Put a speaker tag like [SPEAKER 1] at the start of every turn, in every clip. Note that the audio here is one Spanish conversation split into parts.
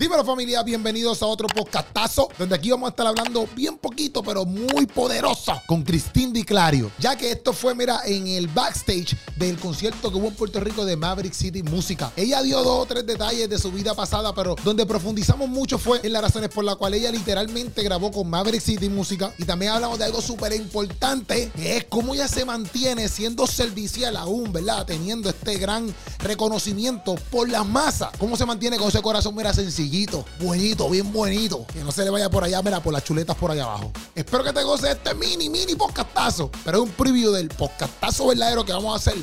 [SPEAKER 1] Dímelo familia, bienvenidos a otro podcastazo, donde aquí vamos a estar hablando bien poquito, pero muy poderoso con Cristín Di Clario, ya que esto fue, mira, en el backstage del concierto que hubo en Puerto Rico de Maverick City Música. Ella dio dos o tres detalles de su vida pasada, pero donde profundizamos mucho fue en las razones por las cuales ella literalmente grabó con Maverick City Música y también hablamos de algo súper importante, que es cómo ella se mantiene siendo servicial aún, ¿verdad? Teniendo este gran reconocimiento por la masa. ¿Cómo se mantiene con ese corazón, mira, buenito, bien buenito? Que no se le vaya por allá, mira, por las chuletas por allá abajo. Espero que te goces este mini, mini podcastazo. Pero es un preview del podcastazo verdadero que vamos a hacer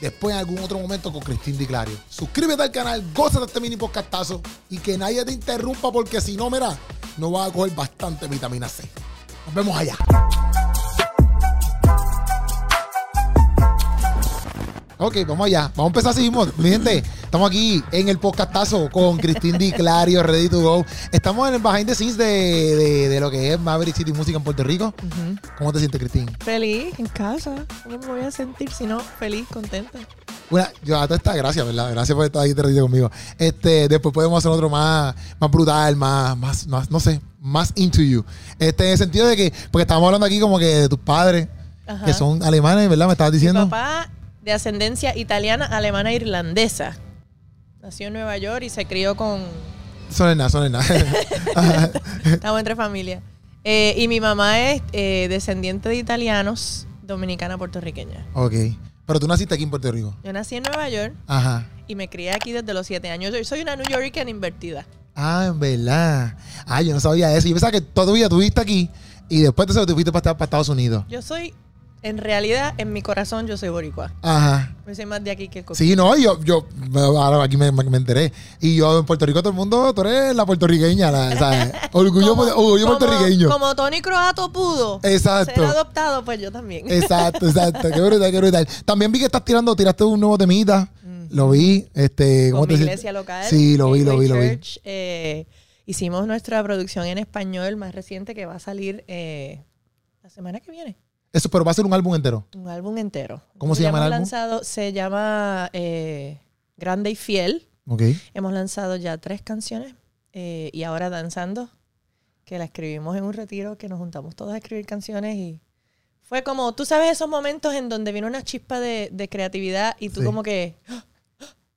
[SPEAKER 1] después en algún otro momento con Cristín Di Clario. Suscríbete al canal, goza de este mini podcastazo y que nadie te interrumpa porque si no, mira, no vas a coger bastante vitamina C. Nos vemos allá. Ok, vamos allá. Vamos a empezar así mismo. Mi gente, estamos aquí en el podcastazo con Cristín Di Clario, Ready to Go. Estamos en el behind the scenes de, de, de lo que es Maverick City Música en Puerto Rico. ¿Cómo te sientes, Cristín?
[SPEAKER 2] Feliz en casa. ¿Cómo me voy a sentir si no feliz, contenta?
[SPEAKER 1] Bueno, yo a esta gracias, ¿verdad? Gracias por estar ahí ready conmigo. Este, después podemos hacer otro más, más brutal, más, más, más, no sé, más into you. Este, en el sentido de que, porque estábamos hablando aquí como que de tus padres,
[SPEAKER 2] Ajá.
[SPEAKER 1] que son alemanes, ¿verdad? Me estabas
[SPEAKER 2] Mi
[SPEAKER 1] diciendo.
[SPEAKER 2] papá de ascendencia italiana, alemana e irlandesa. Nació en Nueva York y se crió con...
[SPEAKER 1] Son en nada, son en nada. Ajá.
[SPEAKER 2] Estamos entre familia. Eh, y mi mamá es eh, descendiente de italianos, dominicana puertorriqueña.
[SPEAKER 1] ok. Pero tú naciste aquí en Puerto Rico.
[SPEAKER 2] Yo nací en Nueva York
[SPEAKER 1] Ajá.
[SPEAKER 2] y me crié aquí desde los siete años. Yo soy una New Yorker invertida.
[SPEAKER 1] Ah, en verdad. Ah, yo no sabía eso. Yo pensaba que toda tu vida tuviste aquí y después te, te fuiste para, para Estados Unidos.
[SPEAKER 2] Yo soy, en realidad, en mi corazón, yo soy boricua.
[SPEAKER 1] Ajá.
[SPEAKER 2] Yo soy más de aquí que el
[SPEAKER 1] Sí, no, yo, yo, ahora aquí me, me enteré. Y yo en Puerto Rico, todo el mundo, tú eres la puertorriqueña, la, ¿sabes? Orgullo,
[SPEAKER 2] Como-
[SPEAKER 1] orgullo
[SPEAKER 2] como-
[SPEAKER 1] puertorriqueño.
[SPEAKER 2] Como Tony Croato pudo
[SPEAKER 1] Exacto.
[SPEAKER 2] ser adoptado, pues yo también.
[SPEAKER 1] Exacto, exacto. Qué brutal, qué brutal. También vi que estás tirando, tiraste un nuevo temita. Lo vi. Este, ¿cómo
[SPEAKER 2] con
[SPEAKER 1] te
[SPEAKER 2] mi iglesia local.
[SPEAKER 1] Sí, lo vi, lo vi, lo vi.
[SPEAKER 2] Church, eh, hicimos nuestra producción en español más reciente que va a salir eh, la semana que viene.
[SPEAKER 1] Eso, pero va a ser un álbum entero.
[SPEAKER 2] Un álbum entero.
[SPEAKER 1] ¿Cómo se llama el álbum?
[SPEAKER 2] Lanzado, se llama eh, Grande y Fiel.
[SPEAKER 1] Ok.
[SPEAKER 2] Hemos lanzado ya tres canciones eh, y ahora Danzando, que la escribimos en un retiro, que nos juntamos todos a escribir canciones y fue como, tú sabes esos momentos en donde viene una chispa de, de creatividad y tú
[SPEAKER 1] Sí.
[SPEAKER 2] como que,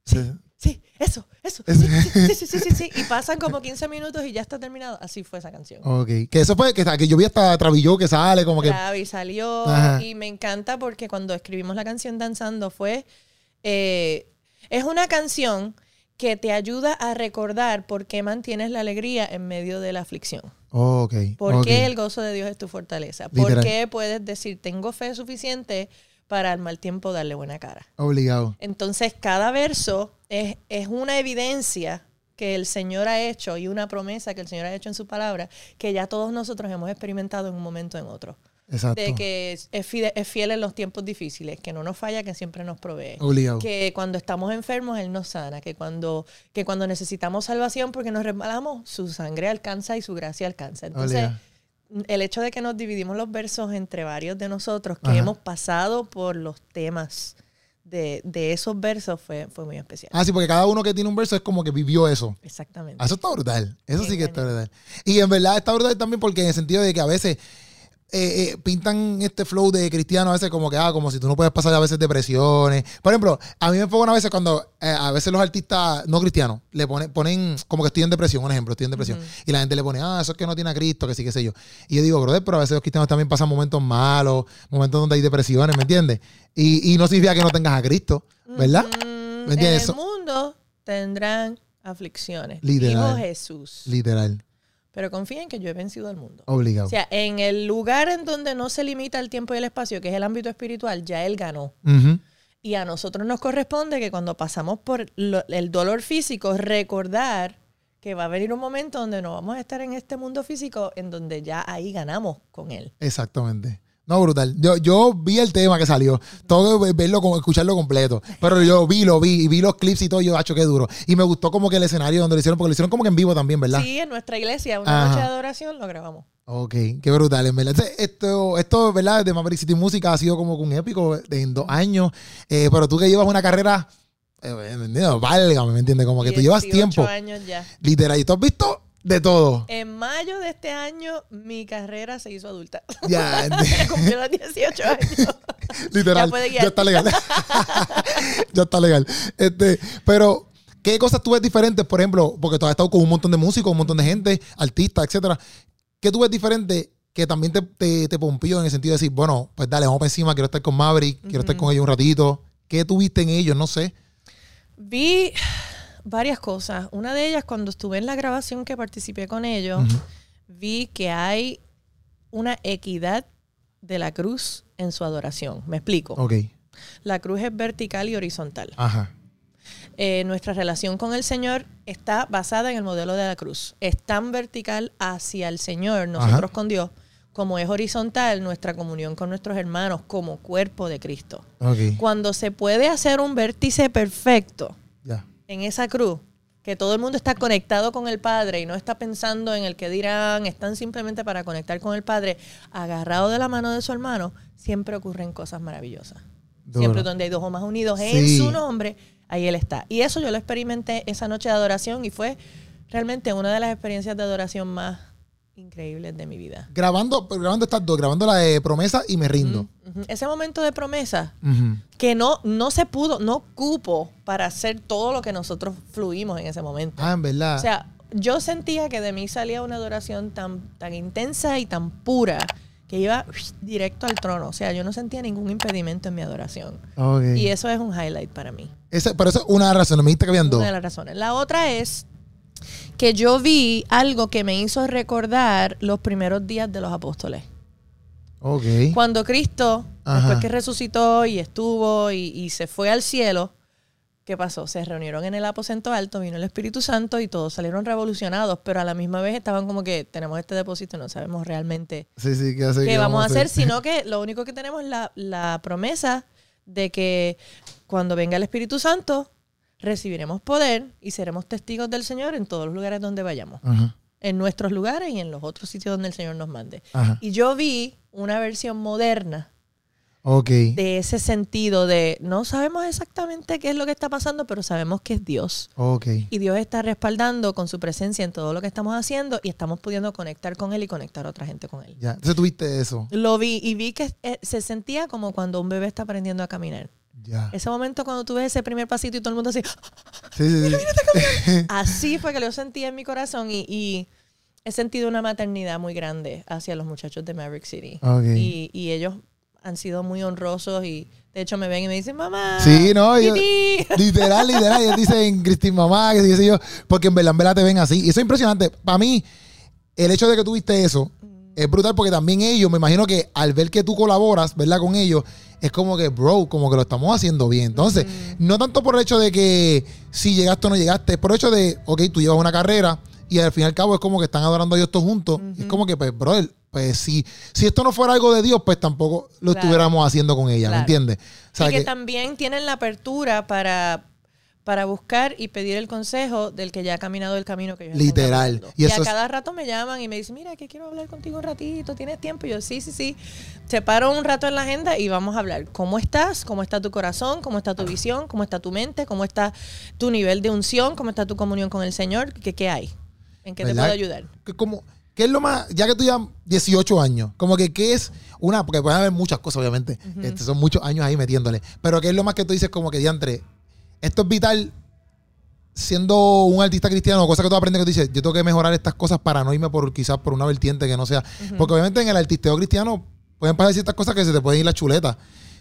[SPEAKER 1] Sí.
[SPEAKER 2] Sí, eso, eso,
[SPEAKER 1] Es-
[SPEAKER 2] sí, sí, sí, sí, sí, sí, y pasan como 15 minutos y ya está terminado. Así fue esa canción.
[SPEAKER 1] Ok. Que eso fue, que, que yo vi hasta Travilló que sale, como que.
[SPEAKER 2] Y salió
[SPEAKER 1] Ajá.
[SPEAKER 2] y me encanta porque cuando escribimos la canción Danzando fue, eh, es una canción que te ayuda a recordar por qué mantienes la alegría en medio de la aflicción.
[SPEAKER 1] Ok.
[SPEAKER 2] ¿Por
[SPEAKER 1] ok.
[SPEAKER 2] qué el gozo de Dios es tu fortaleza? ¿Por
[SPEAKER 1] Literal.
[SPEAKER 2] qué puedes decir, tengo fe suficiente para al mal tiempo darle buena cara?
[SPEAKER 1] Obligado.
[SPEAKER 2] Entonces, cada verso es, es una evidencia que el Señor ha hecho y una promesa que el Señor ha hecho en su palabra, que ya todos nosotros hemos experimentado en un momento o en otro.
[SPEAKER 1] Exacto.
[SPEAKER 2] De que es, fide- es fiel en los tiempos difíciles, que no nos falla, que siempre nos provee.
[SPEAKER 1] Obligado.
[SPEAKER 2] Que cuando estamos enfermos, Él nos sana. Que cuando, que cuando necesitamos salvación porque nos resbalamos, su sangre alcanza y su gracia alcanza. Entonces,
[SPEAKER 1] Obligado.
[SPEAKER 2] El hecho de que nos dividimos los versos entre varios de nosotros que
[SPEAKER 1] Ajá.
[SPEAKER 2] hemos pasado por los temas de, de esos versos fue, fue muy especial.
[SPEAKER 1] Ah, sí, porque cada uno que tiene un verso es como que vivió eso.
[SPEAKER 2] Exactamente.
[SPEAKER 1] Eso está brutal. Eso sí que está brutal. Y en verdad está brutal también porque en el sentido de que a veces eh, eh, pintan este flow de cristiano a veces como que, ah, como si tú no puedes pasar a veces depresiones. Por ejemplo, a mí me enfocan a veces cuando eh, a veces los artistas no cristianos le ponen, ponen como que estoy en depresión, un ejemplo, estoy en depresión. Y la gente le pone, ah, eso es que no tiene a Cristo, que sí, que sé yo. Y yo digo, brother, pero a veces los cristianos también pasan momentos malos, momentos donde hay depresiones, ¿me entiendes? Y, y no significa que no tengas a Cristo, ¿verdad?
[SPEAKER 2] Mm,
[SPEAKER 1] ¿Me entiendes?
[SPEAKER 2] En el mundo tendrán aflicciones.
[SPEAKER 1] Literal.
[SPEAKER 2] Dijo Jesús.
[SPEAKER 1] Literal,
[SPEAKER 2] Pero confíen que yo he vencido al mundo.
[SPEAKER 1] obligado.
[SPEAKER 2] O sea, en el lugar en donde no se limita el tiempo y el espacio, que es el ámbito espiritual, ya Él ganó. Y a nosotros nos corresponde que cuando pasamos por lo- el dolor físico, recordar que va a venir un momento donde no vamos a estar en este mundo físico, en donde ya ahí ganamos con Él.
[SPEAKER 1] Exactamente. No, brutal. Yo, yo vi el tema que salió. Todo verlo, como escucharlo completo. Pero yo vi, lo vi, y vi los clips y todo. Yo, hacho, qué duro. Y me gustó como que el escenario donde lo hicieron, porque lo hicieron como que en vivo también, ¿verdad?
[SPEAKER 2] Sí, en nuestra iglesia, una
[SPEAKER 1] Ajá.
[SPEAKER 2] noche de adoración, lo grabamos.
[SPEAKER 1] Ok, qué brutal, en verdad. Entonces, Esto, esto, ¿verdad? De Maverick City Música ha sido como un épico en dos años. Eh, pero tú que llevas una carrera eh, ¿me entiendes? Válgame, ¿me entiendes? Como que tú llevas
[SPEAKER 2] 18
[SPEAKER 1] tiempo.
[SPEAKER 2] años ya.
[SPEAKER 1] Literal, y tú has visto de todo.
[SPEAKER 2] En mayo de este año, mi carrera se hizo adulta.
[SPEAKER 1] Ya,
[SPEAKER 2] Cumplió los 18 años.
[SPEAKER 1] literal.
[SPEAKER 2] Ya puede
[SPEAKER 1] Ya,
[SPEAKER 2] guiar.
[SPEAKER 1] está legal. ya está legal. Este, pero, ¿qué cosas tú ves diferentes? Por ejemplo, porque tú has estado con un montón de músicos, un montón de gente, artistas, etcétera. ¿Qué tú ves diferente que también te, te, te pompió en el sentido de decir, bueno, pues dale, vamos para encima, quiero estar con Maverick, quiero estar con ellos un ratito? ¿Qué tuviste en ellos? No sé.
[SPEAKER 2] Vi varias cosas. Una de ellas, cuando estuve en la grabación que participé con ellos, vi que hay una equidad de la cruz en su adoración. Me explico.
[SPEAKER 1] Ok.
[SPEAKER 2] La cruz es vertical y horizontal.
[SPEAKER 1] Ajá.
[SPEAKER 2] Eh, nuestra relación con el Señor está basada en el modelo de la cruz. Es tan vertical hacia el Señor, nosotros
[SPEAKER 1] Ajá.
[SPEAKER 2] con Dios, como es horizontal nuestra comunión con nuestros hermanos como cuerpo de Cristo. Cuando se puede hacer un vértice perfecto. En esa cruz, que todo el mundo está conectado con el Padre y no está pensando en el que dirán, están simplemente para conectar con el Padre, agarrado de la mano de su hermano, siempre ocurren cosas maravillosas.
[SPEAKER 1] Duro.
[SPEAKER 2] Siempre donde hay dos o más unidos
[SPEAKER 1] Sí.
[SPEAKER 2] en su nombre, ahí Él está. Y eso yo lo experimenté esa noche de adoración y fue realmente una de las experiencias de adoración más increíbles de mi vida.
[SPEAKER 1] Grabando, grabando estas dos, grabando la de promesa y me rindo.
[SPEAKER 2] Ese momento de promesa que no, no se pudo, no cupo para hacer todo lo que nosotros fluimos en ese momento.
[SPEAKER 1] Ah, en verdad.
[SPEAKER 2] O sea, yo sentía que de mí salía una adoración tan, tan intensa y tan pura que iba directo al trono. O sea, yo no sentía ningún impedimento en mi adoración.
[SPEAKER 1] Ok.
[SPEAKER 2] Y eso es un highlight para mí.
[SPEAKER 1] Ese- pero eso es una razón. Me dijiste que habían dos.
[SPEAKER 2] Una de las razones. La otra es que yo vi algo que me hizo recordar los primeros días de los apóstoles.
[SPEAKER 1] Ok.
[SPEAKER 2] Cuando Cristo,
[SPEAKER 1] Ajá.
[SPEAKER 2] después que resucitó y estuvo y, y se fue al cielo, ¿qué pasó? Se reunieron en el aposento alto, vino el Espíritu Santo y todos salieron revolucionados, pero a la misma vez estaban como que tenemos este depósito y no sabemos realmente
[SPEAKER 1] Sí, sí, ¿qué, hace,
[SPEAKER 2] qué vamos a hacer, sino que lo único que tenemos es la, la promesa de que cuando venga el Espíritu Santo recibiremos poder y seremos testigos del Señor en todos los lugares donde vayamos,
[SPEAKER 1] Ajá.
[SPEAKER 2] en nuestros lugares y en los otros sitios donde el Señor nos mande.
[SPEAKER 1] Ajá.
[SPEAKER 2] Y yo vi una versión moderna de ese sentido de no sabemos exactamente qué es lo que está pasando, pero sabemos que es Dios.
[SPEAKER 1] Ok.
[SPEAKER 2] Y Dios está respaldando con su presencia en todo lo que estamos haciendo y estamos pudiendo conectar con Él y conectar a otra gente con Él.
[SPEAKER 1] Ya. Entonces tuviste eso.
[SPEAKER 2] Lo vi y vi que eh, se sentía como cuando un bebé está aprendiendo a caminar. Ese momento cuando tú ves ese primer pasito y todo el mundo así,
[SPEAKER 1] Sí, sí, sí.
[SPEAKER 2] así fue que lo sentí en mi corazón y, y he sentido una maternidad muy grande hacia los muchachos de Maverick City. Y, y ellos han sido muy honrosos y de hecho me ven y me dicen, mamá.
[SPEAKER 1] Sí, no, ellos-
[SPEAKER 2] pipí".
[SPEAKER 1] literal, literal. Ellos dicen Cristín Mamá, que sé yo, porque en verdad, en verdad te ven así. Y eso es impresionante. Para mí, el hecho de que tuviste eso es brutal porque también ellos, me imagino que al ver que tú colaboras, ¿verdad? Con ellos, es como que, bro, como que lo estamos haciendo bien. Entonces, no tanto por el hecho de que si llegaste o no llegaste, es por el hecho de, ok, tú llevas una carrera y al fin y al cabo es como que están adorando a Dios todos juntos. Es como que, pues, brother, pues si, si esto no fuera algo de Dios, pues tampoco lo
[SPEAKER 2] Claro.
[SPEAKER 1] estuviéramos haciendo con ella, ¿me
[SPEAKER 2] Claro.
[SPEAKER 1] entiendes? O sea,
[SPEAKER 2] y que,
[SPEAKER 1] que-
[SPEAKER 2] también tienen la apertura para, para buscar y pedir el consejo del que ya ha caminado el camino que están
[SPEAKER 1] Literal. Y
[SPEAKER 2] Y,
[SPEAKER 1] eso
[SPEAKER 2] a
[SPEAKER 1] es-
[SPEAKER 2] cada rato me llaman y me dicen, mira, que quiero hablar contigo un ratito, ¿tienes tiempo? Y yo, sí, sí, sí. Te paro un rato en la agenda y vamos a hablar. ¿Cómo estás? ¿Cómo está tu corazón? ¿Cómo está tu visión? ¿Cómo está tu mente? ¿Cómo está tu nivel de unción? ¿Cómo está tu comunión con el Señor? ¿Qué, qué hay? ¿En qué te puedo ayudar?
[SPEAKER 1] como ¿Qué es lo más, ya que tú ya 18 años, como que qué es una, porque pueden haber muchas cosas, obviamente, este, son muchos años ahí metiéndole, pero qué es lo más que tú dices como que diantre, esto es vital siendo un artista cristiano, cosa que tú aprendes que tú dices, yo tengo que mejorar estas cosas para no irme por quizás por una vertiente que no sea, porque obviamente en el artisteo cristiano pueden pasar ciertas cosas que se te pueden ir la chuleta.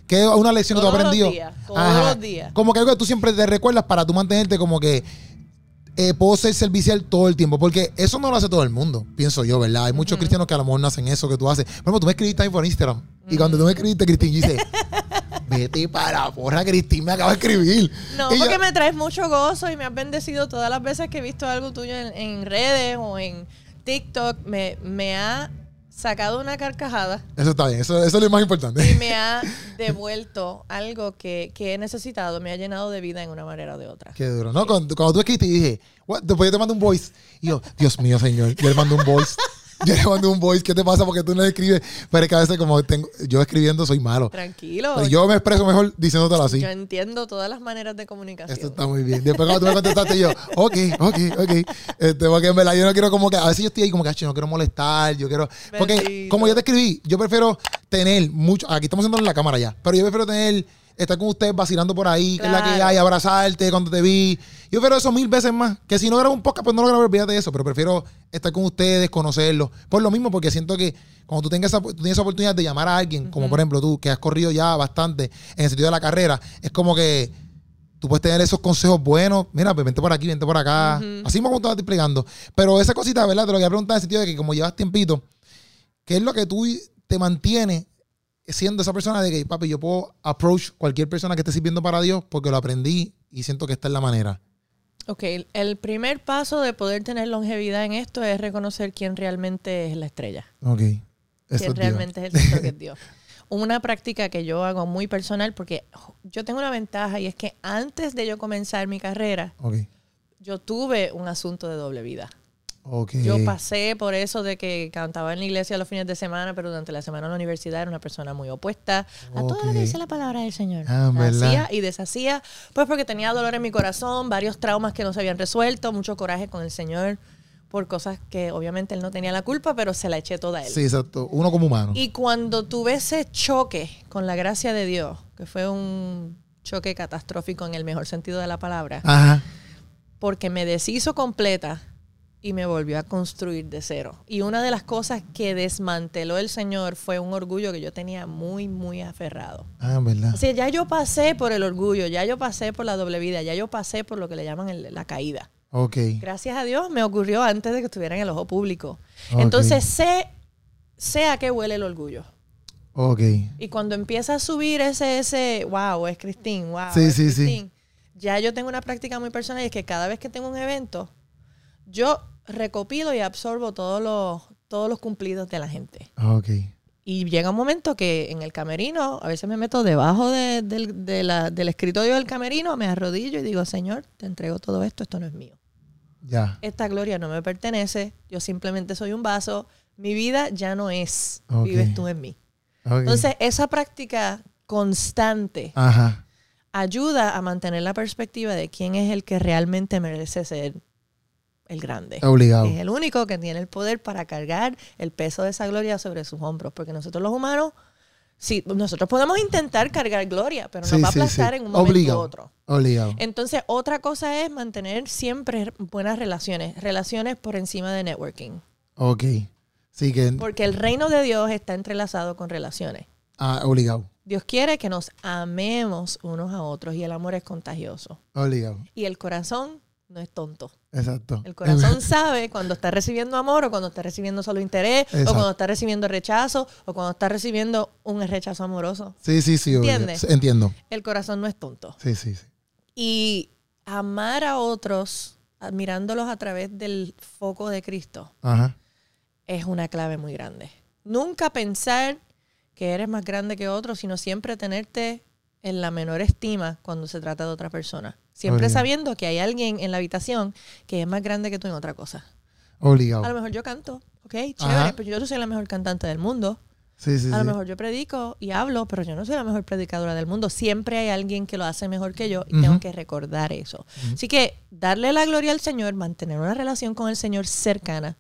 [SPEAKER 1] Que es una lección que tú has
[SPEAKER 2] Todos los
[SPEAKER 1] aprendido.
[SPEAKER 2] días, todos los días.
[SPEAKER 1] Como que algo que tú siempre te recuerdas para tú mantenerte como que eh, puedo ser servicial todo el tiempo. Porque eso no lo hace todo el mundo, pienso yo, ¿verdad? Hay muchos cristianos que a lo mejor no hacen eso que tú haces. Por ejemplo, tú me escribiste ahí por Instagram. Y cuando tú me escribiste, Cristín, yo hice, vete para porra, Cristín me acaba de escribir.
[SPEAKER 2] No,
[SPEAKER 1] Y yo-
[SPEAKER 2] porque me traes mucho gozo y me has bendecido todas las veces que he visto algo tuyo en, en redes o en TikTok. Me, me ha sacado una carcajada
[SPEAKER 1] Eso está bien, eso, eso es lo más
[SPEAKER 2] y
[SPEAKER 1] importante.
[SPEAKER 2] me ha devuelto algo que, que he necesitado. Me ha llenado de vida en una manera o de otra.
[SPEAKER 1] Qué duro. No, cuando, cuando tú escribiste, y dije, "What?", después yo te mando un voice. Y yo, Dios mío, señor. Yo le mando un voice. Yo le mando un voice, ¿qué te pasa? Porque tú no escribes. Pero es que a veces como tengo, yo escribiendo soy malo.
[SPEAKER 2] Tranquilo.
[SPEAKER 1] Pero yo me expreso mejor diciéndotelo así.
[SPEAKER 2] Yo entiendo todas las maneras de comunicación.
[SPEAKER 1] Esto está muy bien. Después cuando tú me contestaste yo, ok, ok, ok. Este, porque en verdad yo no quiero como que, a veces yo estoy ahí como que, "Acho, no quiero molestar, yo quiero... Porque como yo te escribí, yo prefiero tener mucho, aquí estamos haciendo en la cámara ya, pero yo prefiero tener, estar con ustedes vacilando por ahí, que es la que hay, abrazarte cuando te vi. Yo prefiero eso mil veces más. Que si no grabo un podcast, pues no lo grabo, olvídate de eso, pero prefiero estar con ustedes, conocerlos. Por lo mismo, porque siento que cuando tú tengas esa, tú tienes esa oportunidad de llamar a alguien, como por ejemplo tú, que has corrido ya bastante en el sentido de la carrera, es como que tú puedes tener esos consejos buenos. Mira, pues vente por aquí, vente por acá. Así como te explicando. Pero esa cosita, ¿verdad? Te lo quería preguntar en el sentido de que como llevas tiempito, ¿qué es lo que tú te mantienes siendo esa persona de que, papi, yo puedo approach cualquier persona que esté sirviendo para Dios porque lo aprendí y siento que esta es la manera?
[SPEAKER 2] Ok, el primer paso de poder tener longevidad en esto es reconocer quién realmente es la estrella.
[SPEAKER 1] Ok. Eso
[SPEAKER 2] quién
[SPEAKER 1] es Dios.
[SPEAKER 2] realmente es el centro que es Dios. Una práctica que yo hago muy personal porque yo tengo una ventaja y es que antes de yo comenzar mi carrera,
[SPEAKER 1] Ok.
[SPEAKER 2] yo tuve un asunto de doble vida.
[SPEAKER 1] Ok.
[SPEAKER 2] Yo pasé por eso de que cantaba en la iglesia los fines de semana, pero durante la semana en la universidad era una persona muy opuesta a todo lo que dice la palabra del Señor.
[SPEAKER 1] Ah.
[SPEAKER 2] Hacía y deshacía, pues porque tenía dolor en mi corazón, varios traumas que no se habían resuelto, mucho coraje con el Señor por cosas que obviamente él no tenía la culpa, pero se la eché toda a él.
[SPEAKER 1] Sí, exacto. Uno como humano.
[SPEAKER 2] Y cuando tuve ese choque con la gracia de Dios, que fue un choque catastrófico en el mejor sentido de la palabra,
[SPEAKER 1] Ajá.
[SPEAKER 2] porque me deshizo completa y me volvió a construir de cero. Y una de las cosas que desmanteló el Señor fue un orgullo que yo tenía muy, muy aferrado.
[SPEAKER 1] Ah, ¿verdad?
[SPEAKER 2] O sea, ya yo pasé por el orgullo, ya yo pasé por la doble vida, ya yo pasé por lo que le llaman el- la caída.
[SPEAKER 1] Ok.
[SPEAKER 2] Gracias a Dios me ocurrió antes de que estuviera en el ojo público. Entonces sé, sé a qué huele el orgullo.
[SPEAKER 1] Ok.
[SPEAKER 2] Y cuando empieza a subir ese, ese, wow, es Cristín, wow,
[SPEAKER 1] Sí,
[SPEAKER 2] es
[SPEAKER 1] sí, sí.
[SPEAKER 2] Cristín", ya yo tengo una práctica muy personal y es que cada vez que tengo un evento, yo recopilo y absorbo todos los, todos los cumplidos de la gente.
[SPEAKER 1] Ok.
[SPEAKER 2] Y llega un momento que en el camerino, a veces me meto debajo de- del- de la- del escritorio del camerino, me arrodillo y digo, Señor, te entrego todo esto, esto no es mío.
[SPEAKER 1] Ya.
[SPEAKER 2] Esta gloria no me pertenece, yo simplemente soy un vaso, mi vida ya no es, vives tú en mí. Entonces, esa práctica constante
[SPEAKER 1] Ajá.
[SPEAKER 2] ayuda a mantener la perspectiva de quién es el que realmente merece ser el grande.
[SPEAKER 1] Obligado.
[SPEAKER 2] Es el único que tiene el poder para cargar el peso de esa gloria sobre sus hombros. Porque nosotros los humanos, sí, nosotros podemos intentar cargar gloria, pero
[SPEAKER 1] Sí,
[SPEAKER 2] nos va a
[SPEAKER 1] sí,
[SPEAKER 2] aplastar
[SPEAKER 1] sí.
[SPEAKER 2] en un momento
[SPEAKER 1] Obligado.
[SPEAKER 2] u otro.
[SPEAKER 1] Obligado.
[SPEAKER 2] Entonces, otra cosa es mantener siempre buenas relaciones, relaciones por encima de networking.
[SPEAKER 1] Ok. Sí que...
[SPEAKER 2] Porque el reino de Dios está entrelazado con relaciones.
[SPEAKER 1] Ah, obligado.
[SPEAKER 2] Dios quiere que nos amemos unos a otros y el amor es contagioso.
[SPEAKER 1] Obligado.
[SPEAKER 2] Y el corazón no es tonto.
[SPEAKER 1] Exacto.
[SPEAKER 2] El corazón sabe cuando está recibiendo amor o cuando está recibiendo solo interés
[SPEAKER 1] Exacto.
[SPEAKER 2] o cuando está recibiendo rechazo o cuando está recibiendo un rechazo amoroso.
[SPEAKER 1] Sí, sí, sí.
[SPEAKER 2] ¿Entiendes?
[SPEAKER 1] Entiendo.
[SPEAKER 2] El corazón no es tonto.
[SPEAKER 1] Sí, sí, sí.
[SPEAKER 2] Y amar a otros admirándolos a través del foco de Cristo
[SPEAKER 1] Ajá.
[SPEAKER 2] es una clave muy grande. Nunca pensar que eres más grande que otro, sino siempre tenerte en la menor estima cuando se trata de otra persona. Siempre
[SPEAKER 1] Obligado.
[SPEAKER 2] sabiendo que hay alguien en la habitación que es más grande que tú en otra cosa.
[SPEAKER 1] Obligado.
[SPEAKER 2] A lo mejor yo canto, ok, chévere,
[SPEAKER 1] Ajá.
[SPEAKER 2] pero yo no soy la mejor cantante del mundo.
[SPEAKER 1] Sí, sí,
[SPEAKER 2] A lo
[SPEAKER 1] sí.
[SPEAKER 2] mejor yo predico y hablo, pero yo no soy la mejor predicadora del mundo. Siempre hay alguien que lo hace mejor que yo y tengo que recordar eso. Así que darle la gloria al Señor, mantener una relación con el Señor cercana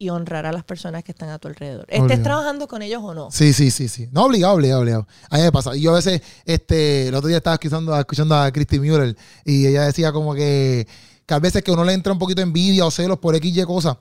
[SPEAKER 2] y honrar a las personas que están a tu alrededor. Estés
[SPEAKER 1] Obligado.
[SPEAKER 2] trabajando con ellos o no.
[SPEAKER 1] Sí, sí, sí, sí. No, obligado, obligado, obligado. A mí me pasa. Y yo a veces, este, el otro día estaba escuchando, escuchando a Christy Mueller y ella decía como que, que a veces que uno le entra un poquito de envidia o celos por X y cosas.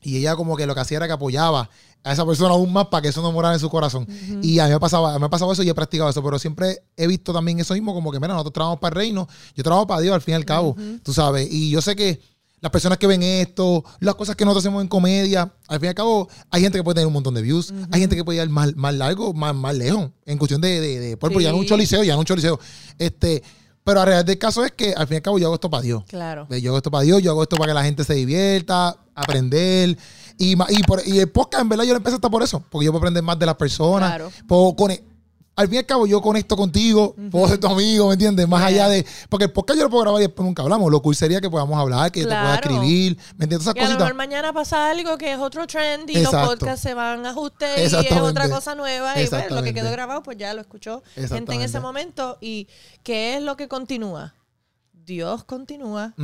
[SPEAKER 1] Y ella como que lo que hacía era que apoyaba a esa persona aún más para que eso no morara en su corazón. Y a mí me pasaba, me pasaba eso y he practicado eso, pero siempre he visto también eso mismo, como que, mira, nosotros trabajamos para el reino, yo trabajo para Dios al fin y al cabo, tú sabes. Y yo sé que las personas que ven esto, las cosas que nosotros hacemos en comedia, al fin y al cabo, hay gente que puede tener un montón de views, hay gente que puede ir más, más largo, más, más lejos, en cuestión de, de, de por, por ya no un
[SPEAKER 2] Sí.
[SPEAKER 1] choliseo, ya no un choliseo. Este, pero la realidad del caso es que al fin y al cabo yo hago esto para Dios.
[SPEAKER 2] Claro.
[SPEAKER 1] Yo hago esto para Dios, yo hago esto para que la gente se divierta, aprender. Y, y, por, y el podcast, en verdad, yo lo empecé hasta por eso, porque yo puedo aprender más de las personas.
[SPEAKER 2] Claro.
[SPEAKER 1] Puedo cone- al fin y al cabo yo conecto contigo, puedo ser tu amigo, ¿me entiendes? Más allá de. Porque el podcast yo lo puedo grabar y después nunca hablamos. Lo cool sería que podamos hablar, que yo te pueda
[SPEAKER 2] Claro.
[SPEAKER 1] escribir, ¿me entiendes? Esas
[SPEAKER 2] Y a lo
[SPEAKER 1] cositas.
[SPEAKER 2] mejor mañana pasa algo que es otro trend y
[SPEAKER 1] Exacto.
[SPEAKER 2] los podcasts se van a ajuste y es otra cosa nueva. Y pues, lo que quedó grabado, pues ya lo escuchó gente en ese momento. ¿Y qué es lo que continúa? Dios continúa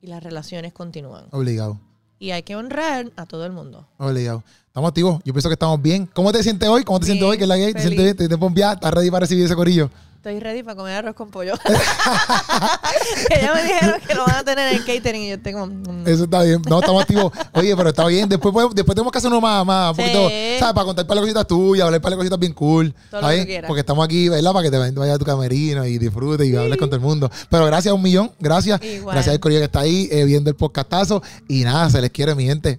[SPEAKER 2] y las relaciones continúan.
[SPEAKER 1] Obligado.
[SPEAKER 2] Y hay que honrar a todo el mundo.
[SPEAKER 1] Obligado. Estamos activos. Yo pienso que estamos bien. ¿Cómo te sientes hoy? ¿Cómo te sientes hoy? ¿Qué es la gay? ¿Te sientes bien? ¿Te? ¿Estás ready para recibir ese corillo?
[SPEAKER 2] Estoy ready para comer arroz con pollo. Ellos me dijeron que lo van a tener en catering y yo tengo... mm,
[SPEAKER 1] Eso está bien. No, estamos activos. Oye, pero está bien. Después, podemos- después tenemos que hacer uno más, más, un
[SPEAKER 2] Sí.
[SPEAKER 1] poquito, ¿sabes? Para contar para las cositas tuyas, hablar para las cositas bien cool.
[SPEAKER 2] Todo
[SPEAKER 1] ¿está
[SPEAKER 2] lo que quieras.
[SPEAKER 1] Porque estamos aquí, ¿verdad? Para que te vayas a tu camerino y disfrutes y hables con todo el mundo. Pero gracias a un millón. Gracias.
[SPEAKER 2] Igual.
[SPEAKER 1] Gracias al corillo que está ahí eh, viendo el podcastazo. Y nada, se les quiere, mi gente.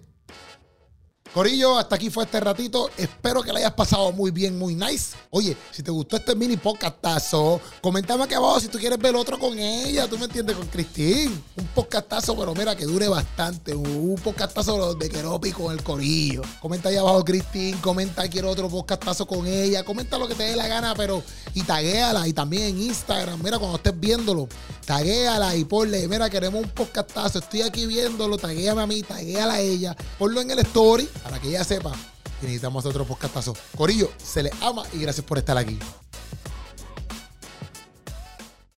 [SPEAKER 1] Corillo, hasta aquí fue este ratito. Espero que le hayas pasado muy bien, muy nice. Oye, si te gustó este mini podcastazo, comentame aquí abajo si tú quieres ver otro con ella. ¿Tú me entiendes? Con Cristín. Un podcastazo, pero mira, que dure bastante. Un podcastazo de Keropi con el corillo. Comenta ahí abajo, Cristín. Comenta, quiero otro podcastazo con ella. Comenta lo que te dé la gana, pero... Y taguéala. Y también en Instagram. Mira, cuando estés viéndolo, taguéala y ponle, mira, queremos un podcastazo. Estoy aquí viéndolo. Taguéame a mí, taguéala a ella. Ponlo en el story para que ella sepa que necesitamos otro podcastazo. Corillo, se les ama y gracias por estar aquí.